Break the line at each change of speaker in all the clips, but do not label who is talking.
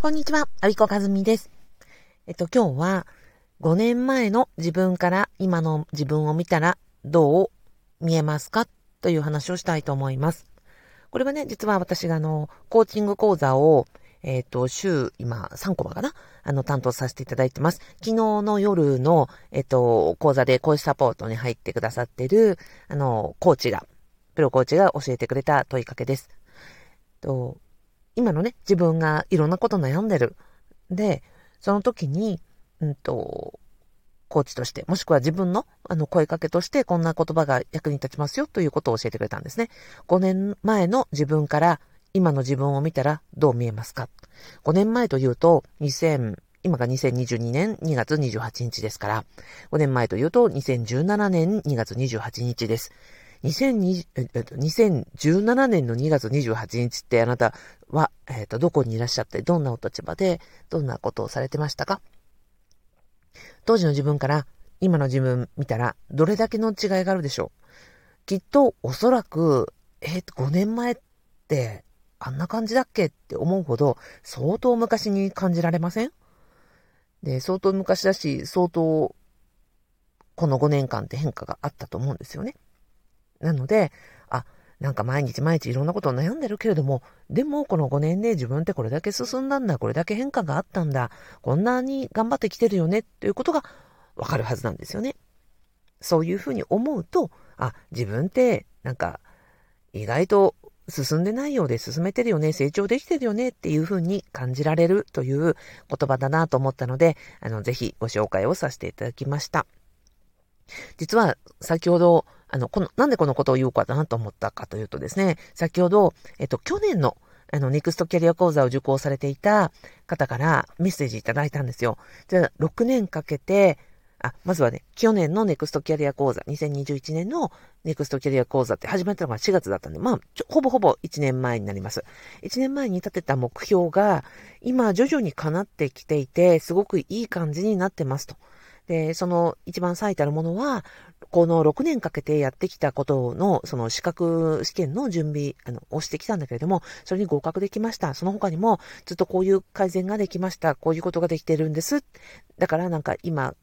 こんにちは、アビコカズミです。えっと、今日は、5年前の自分から今の自分を見たらどう見えますかという話をしたいと思います。これはね、実は私があの、コーチング講座を、えっ、と、週、今、3コマかな？あの、担当させていただいてます。昨日の夜の、えっ、と、講座で講師サポートに入ってくださってる、あの、コーチが、プロコーチが教えてくれた問いかけです。と今のね、自分がいろんなこと悩んでる。で、その時に、うんと、コーチとして、もしくは自分のあの声かけとしてこんな言葉が役に立ちますよということを教えてくれたんですね。5年前の自分から今の自分を見たらどう見えますか ?5 年前というと2000、今が2022年2月28日ですから、5年前というと2017年2月28日です。2017年の2月28日ってあなたは、えっ、と、どこにいらっしゃって、どんなお立場で、どんなことをされてましたか？当時の自分から今の自分見たらどれだけの違いがあるでしょう？きっとおそらく、え、ー、5年前ってあんな感じだっけって思うほど相当昔に感じられません？で、相当昔だし、相当この5年間って変化があったと思うんですよね。なので、あ、なんか毎日毎日いろんなことを悩んでるけれども、でもこの5年で自分ってこれだけ進んだんだ、これだけ変化があったんだ、こんなに頑張ってきてるよね、ということがわかるはずなんですよね。そういうふうに思うと、あ、自分ってなんか意外と進んでないようで進めてるよね、成長できてるよねっていうふうに感じられるという言葉だなと思ったので、あの、ぜひご紹介をさせていただきました。実は先ほどあの、この、なんでこのことを言おうかなと思ったかというとですね、先ほど、えっと、去年の、あの、ネクストキャリア講座を受講されていた方からメッセージいただいたんですよ。じゃあ、6年かけて、あ、まずはね、去年のネクストキャリア講座、2021年のネクストキャリア講座って始まったのが4月だったんで、まあ、ほぼほぼ1年前になります。1年前に立てた目標が、今徐々に叶ってきていて、すごくいい感じになってますと。で、その一番最たるものは、この6年かけてやってきたことの、その資格試験の準備あのをしてきたんだけれども、それに合格できました。その他にも、ずっとこういう改善ができました。こういうことができてるんです。だからなんか今、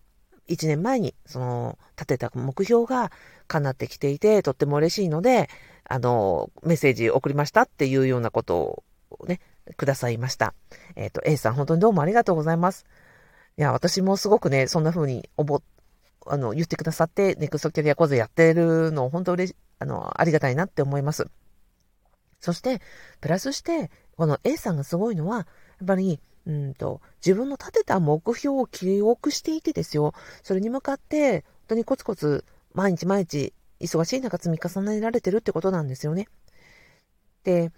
1年前に、その、立てた目標が叶ってきていて、とっても嬉しいので、あの、メッセージ送りましたっていうようなことをね、くださいました。えっ、ー、と、A さん本当にどうもありがとうございます。いや、私もすごくね、そんな風に思、あの、言ってくださって、ネクストキャリア講座やってるのを、本当嬉し、あの、ありがたいなって思います。そして、プラスして、この A さんがすごいのは、やっぱり、うんと、自分の立てた目標を記憶していてですよ。それに向かって、本当にコツコツ、毎日毎日、忙しい中積み重ねられてるってことなんですよね。で、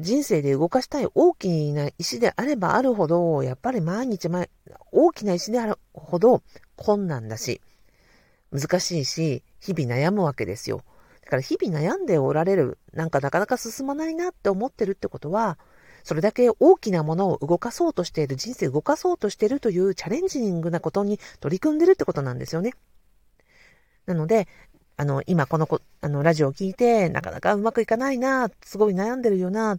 人生で動かしたい大きな石であればあるほど、やっぱり毎日毎、大きな石であるほど困難だし、難しいし、日々悩むわけですよ。だから日々悩んでおられる、なんかなかなか進まないなって思ってるってことは、それだけ大きなものを動かそうとしている、人生動かそうとしているというチャレンジングなことに取り組んでるってことなんですよね。なので、あの、今このこ、あの、ラジオを聞いて、なかなかうまくいかないな、すごい悩んでるよな、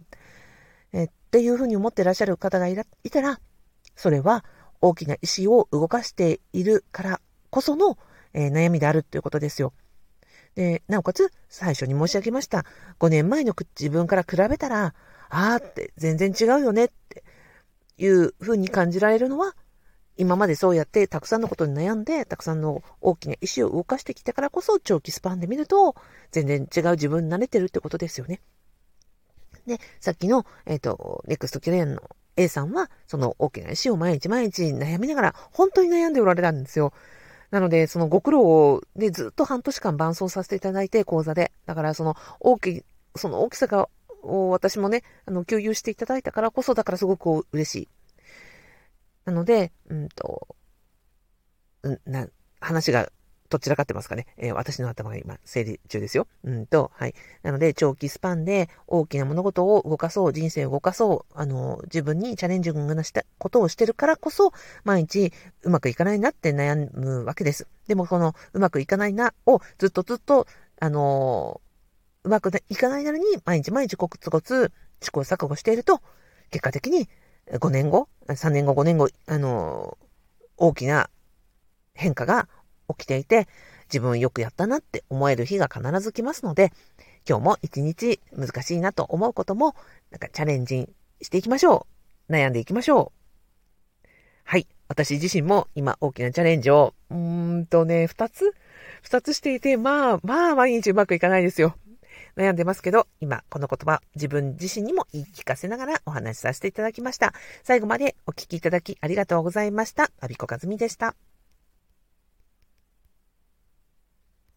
えっていうふうに思ってらっしゃる方がいたら、それは大きな石を動かしているからこその、えー、悩みであるということですよ。で、なおかつ、最初に申し上げました。5年前の自分から比べたら、あーって全然違うよねっていうふうに感じられるのは、今までそうやってたくさんのことに悩んで、たくさんの大きな意志を動かしてきたからこそ、長期スパンで見ると、全然違う自分になれてるってことですよね。で、さっきの、えっ、ー、と、ネクストキャリアの A さんは、その大きな石を毎日毎日悩みながら、本当に悩んでおられたんですよ。なので、そのご苦労を、ね、ずっと半年間伴走させていただいて、講座で。だから、その大き、その大きさが、を私もね、あの、共有していただいたからこそ、だからすごく嬉しい。なので、うんと、うんな、話がどちらかってますかね。えー、私の頭が今、整理中ですよ。うんと、はい。なので、長期スパンで大きな物事を動かそう、人生を動かそう、あの、自分にチャレンジングなしたことをしてるからこそ、毎日うまくいかないなって悩むわけです。でも、このうまくいかないなをずっとずっと、あのうまくいかないなりに毎日毎日コツコツ試行錯誤していると、結果的に5年後、3年後、5年後、あの、大きな変化が起きていて、自分よくやったなって思える日が必ず来ますので、今日も一日難しいなと思うことも、なんかチャレンジしていきましょう。悩んでいきましょう。はい。私自身も今大きなチャレンジを、うーんとね、二つ？二つしていて、まあ、まあ、毎日うまくいかないですよ。悩んでますけど、今、この言葉、自分自身にも言い聞かせながらお話しさせていただきました。最後までお聞きいただきありがとうございました。アビコカズミでした。